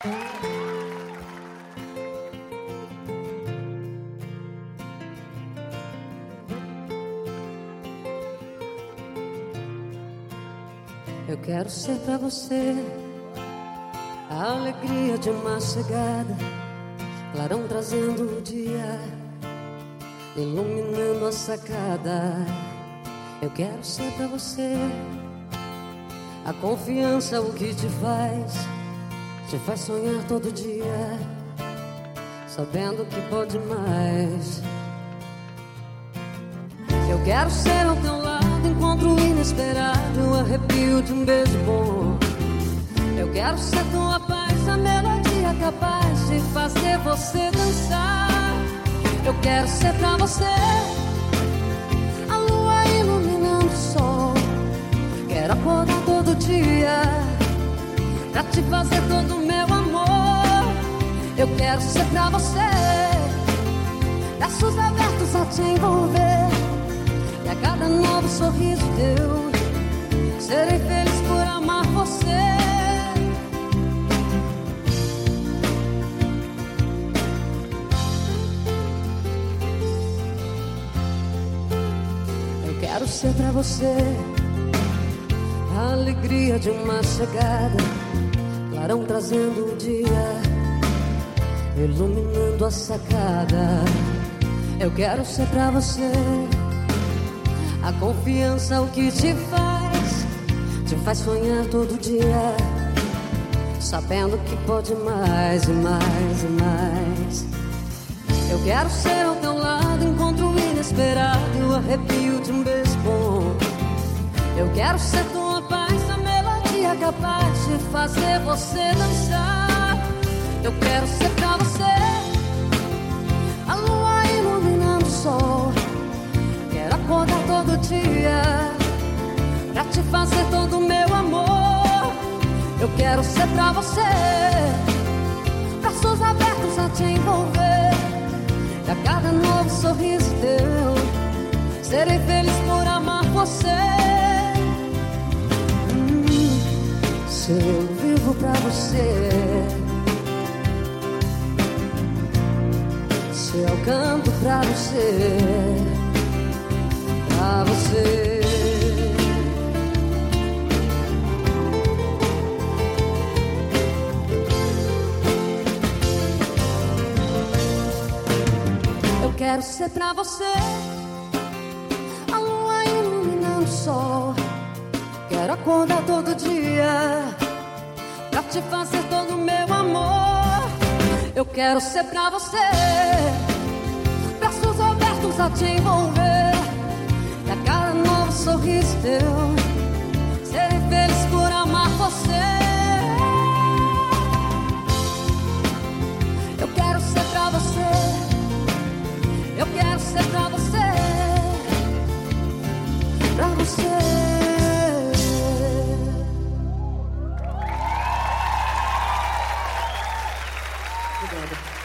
Eu quero ser pra você a alegria de uma chegada, clarão trazendo o dia, iluminando a sacada. Eu quero ser pra você a confiança, o que te faz, te faz sonhar todo dia, sabendo que pode mais. Eu quero ser ao teu lado encontro inesperado, o arrepio de um beijo bom. Eu quero ser tua paz, a melodia capaz de fazer você dançar. Eu quero ser pra você a lua iluminando o sol. Quero acordar todo dia pra te fazer todo o meu amor. Eu quero ser pra você braços abertos a te envolver e a cada novo sorriso teu, serei feliz por amar você. Quero ser pra você a alegria de uma chegada, clarão trazendo o dia, iluminando a sacada. Eu quero ser pra você a confiança, o que te faz, te faz sonhar todo dia, sabendo que pode mais e mais e mais. Eu quero ser ao teu lado, encontro inesperado e o arrepio de um beijo bom. Eu quero ser melodia capaz de fazer você dançar. Eu quero ser pra você a lua iluminando o sol acordar todo dia pra te fazer todo o meu amor. Eu quero ser pra você, braços abertos a te envolver. E a cada novo sorriso teu, serei feliz por amar você. Se eu vivo pra você. Se eu canto pra você pra você. Eu quero ser pra você a lua iluminando o sol. Quero acordar todo dia pra te fazer todo meu amor. Eu quero ser pra você, braços abertos a te envolver. Da cara nova, sorriso teu, ser feliz por amar você. Eu quero ser pra você, eu quero ser pra você, pra você. together.